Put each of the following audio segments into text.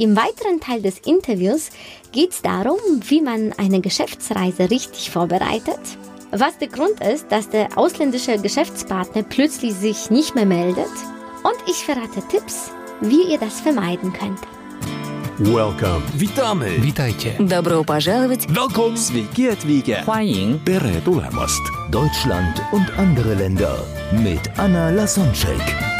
Im weiteren Teil des Interviews geht es darum, wie man eine Geschäftsreise richtig vorbereitet, was der Grund ist, dass der ausländische Geschäftspartner plötzlich sich nicht mehr meldet und ich verrate Tipps, wie ihr das vermeiden könnt. Welcome. Witamy. Witajcie. Добро пожаловать. Welcome. Sviki atvykę. 欢迎 Tere tulemast. Deutschland und andere Länder mit Anna Lasonczek.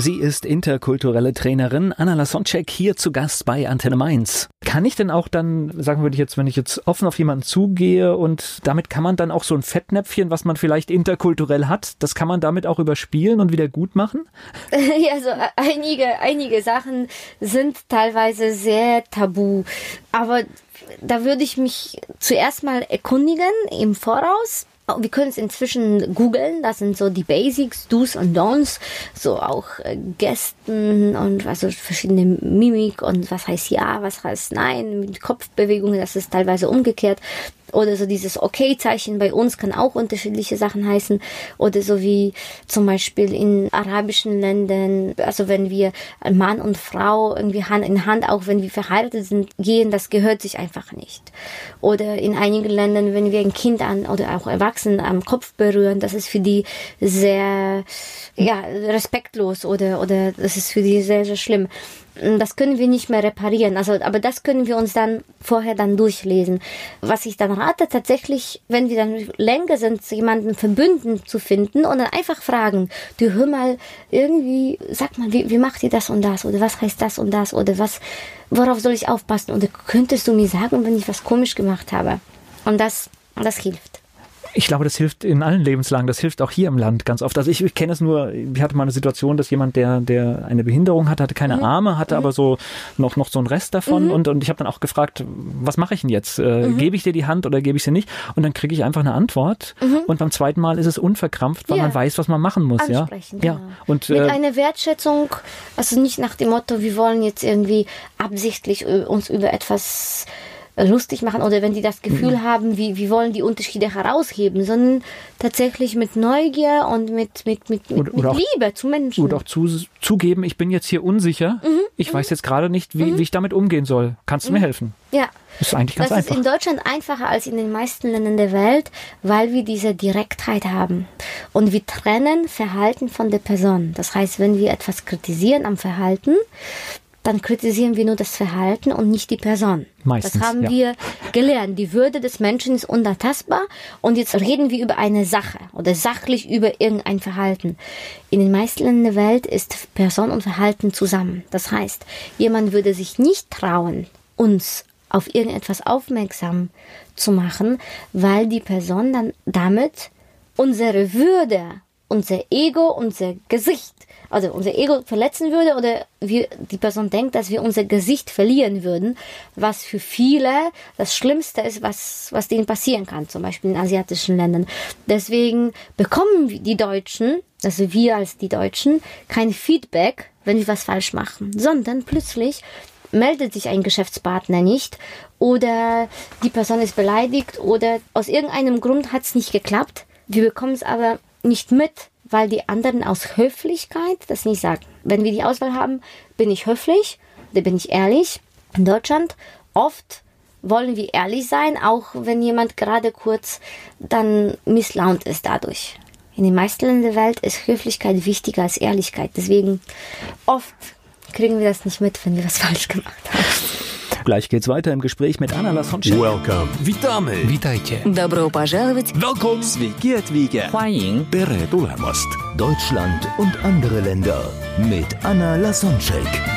Sie ist interkulturelle Trainerin Anna Lasonczek hier zu Gast bei Antenne Mainz. Kann ich denn auch dann, sagen würde ich jetzt, wenn ich jetzt offen auf jemanden zugehe und damit kann man dann auch so ein Fettnäpfchen, was man vielleicht interkulturell hat, das kann man damit auch überspielen und wieder gut machen? Ja, also äh, einige, einige Sachen sind teilweise sehr tabu. Aber da würde ich mich zuerst mal erkundigen im Voraus. Wir können es inzwischen googeln, das sind so die Basics, Do's und Don'ts, so auch äh, Gesten und also verschiedene Mimik und was heißt ja, was heißt nein, Kopfbewegungen, das ist teilweise umgekehrt. Oder so dieses Okay-Zeichen bei uns kann auch unterschiedliche Sachen heißen. Oder so wie zum Beispiel in arabischen Ländern, also wenn wir Mann und Frau irgendwie Hand in Hand, auch wenn wir verheiratet sind, gehen, das gehört sich einfach nicht. Oder in einigen Ländern, wenn wir ein Kind an oder auch Erwachsenen am Kopf berühren, das ist für die sehr, ja, respektlos oder, oder das ist für die sehr, sehr schlimm das können wir nicht mehr reparieren. Also, aber das können wir uns dann vorher dann durchlesen. Was ich dann rate, tatsächlich, wenn wir dann länger sind, jemanden verbünden zu finden und dann einfach fragen, du hör mal, irgendwie, sag mal, wie, wie macht ihr das und das? Oder was heißt das und das? Oder was, worauf soll ich aufpassen? Oder könntest du mir sagen, wenn ich was komisch gemacht habe? Und das, das hilft. Ich glaube, das hilft in allen Lebenslagen. Das hilft auch hier im Land ganz oft. Also ich, ich kenne es nur, ich hatte mal eine Situation, dass jemand, der, der eine Behinderung hatte, hatte keine Mhm. Arme, hatte aber so noch, noch so einen Rest davon und, und ich habe dann auch gefragt, was mache ich denn jetzt? Äh, Mhm. Gebe ich dir die Hand oder gebe ich sie nicht? Und dann kriege ich einfach eine Antwort und beim zweiten Mal ist es unverkrampft, weil Mhm. Ja. man weiß, was man machen muss. Ja, Ansprechen, ja. genau. Und Mit äh, einer Wertschätzung, also nicht nach dem Motto, wir wollen jetzt irgendwie absichtlich äh, uns über etwas lustig machen oder wenn die das Gefühl Mhm. haben, wie, wir wollen die Unterschiede herausheben, sondern tatsächlich mit Neugier und mit, mit, mit, mit, Oder- mit oder auch- Liebe zu Menschen. und auch zu, zugeben, ich bin jetzt hier unsicher. Mhm. Ich weiß jetzt gerade nicht, wie, wie ich damit umgehen soll. Kannst du mir helfen? ja. Das ist eigentlich ganz das einfach. ist in Deutschland einfacher als in den meisten Ländern der Welt, weil wir diese Direktheit haben. Und wir trennen Verhalten von der Person. Das heißt, wenn wir etwas kritisieren am Verhalten, dann kritisieren wir nur das Verhalten und nicht die Person. Meistens, das haben ja. wir gelernt. Die Würde des Menschen ist unantastbar und jetzt reden wir über eine Sache oder sachlich über irgendein Verhalten. In den meisten Ländern der Welt ist Person und Verhalten zusammen. Das heißt, jemand würde sich nicht trauen, uns auf irgendetwas aufmerksam zu machen, weil die Person dann damit unsere Würde, unser Ego, unser Gesicht, also unser Ego verletzen würde oder wir, die Person denkt, dass wir unser Gesicht verlieren würden, was für viele das Schlimmste ist, was, was denen passieren kann, zum Beispiel in asiatischen Ländern. Deswegen bekommen die Deutschen, also wir als die Deutschen, kein Feedback, wenn wir was falsch machen, sondern plötzlich meldet sich ein Geschäftspartner nicht oder die Person ist beleidigt oder aus irgendeinem Grund hat es nicht geklappt. Wir bekommen es aber nicht mit, weil die anderen aus Höflichkeit das nicht sagen. Wenn wir die Auswahl haben, bin ich höflich oder bin ich ehrlich. In Deutschland oft wollen wir ehrlich sein, auch wenn jemand gerade kurz dann misslaunt ist dadurch. In den meisten Ländern der Welt ist Höflichkeit wichtiger als Ehrlichkeit. Deswegen oft kriegen wir das nicht mit, wenn wir was falsch gemacht haben. Gleich geht's weiter im Gespräch mit Anna Lasonczek. Welcome. Witamy. Witajcie. Добро пожаловать. Welcome. Sviki atvykę. 欢迎 Tere tulemast. Deutschland und andere Länder mit Anna Lasonczek.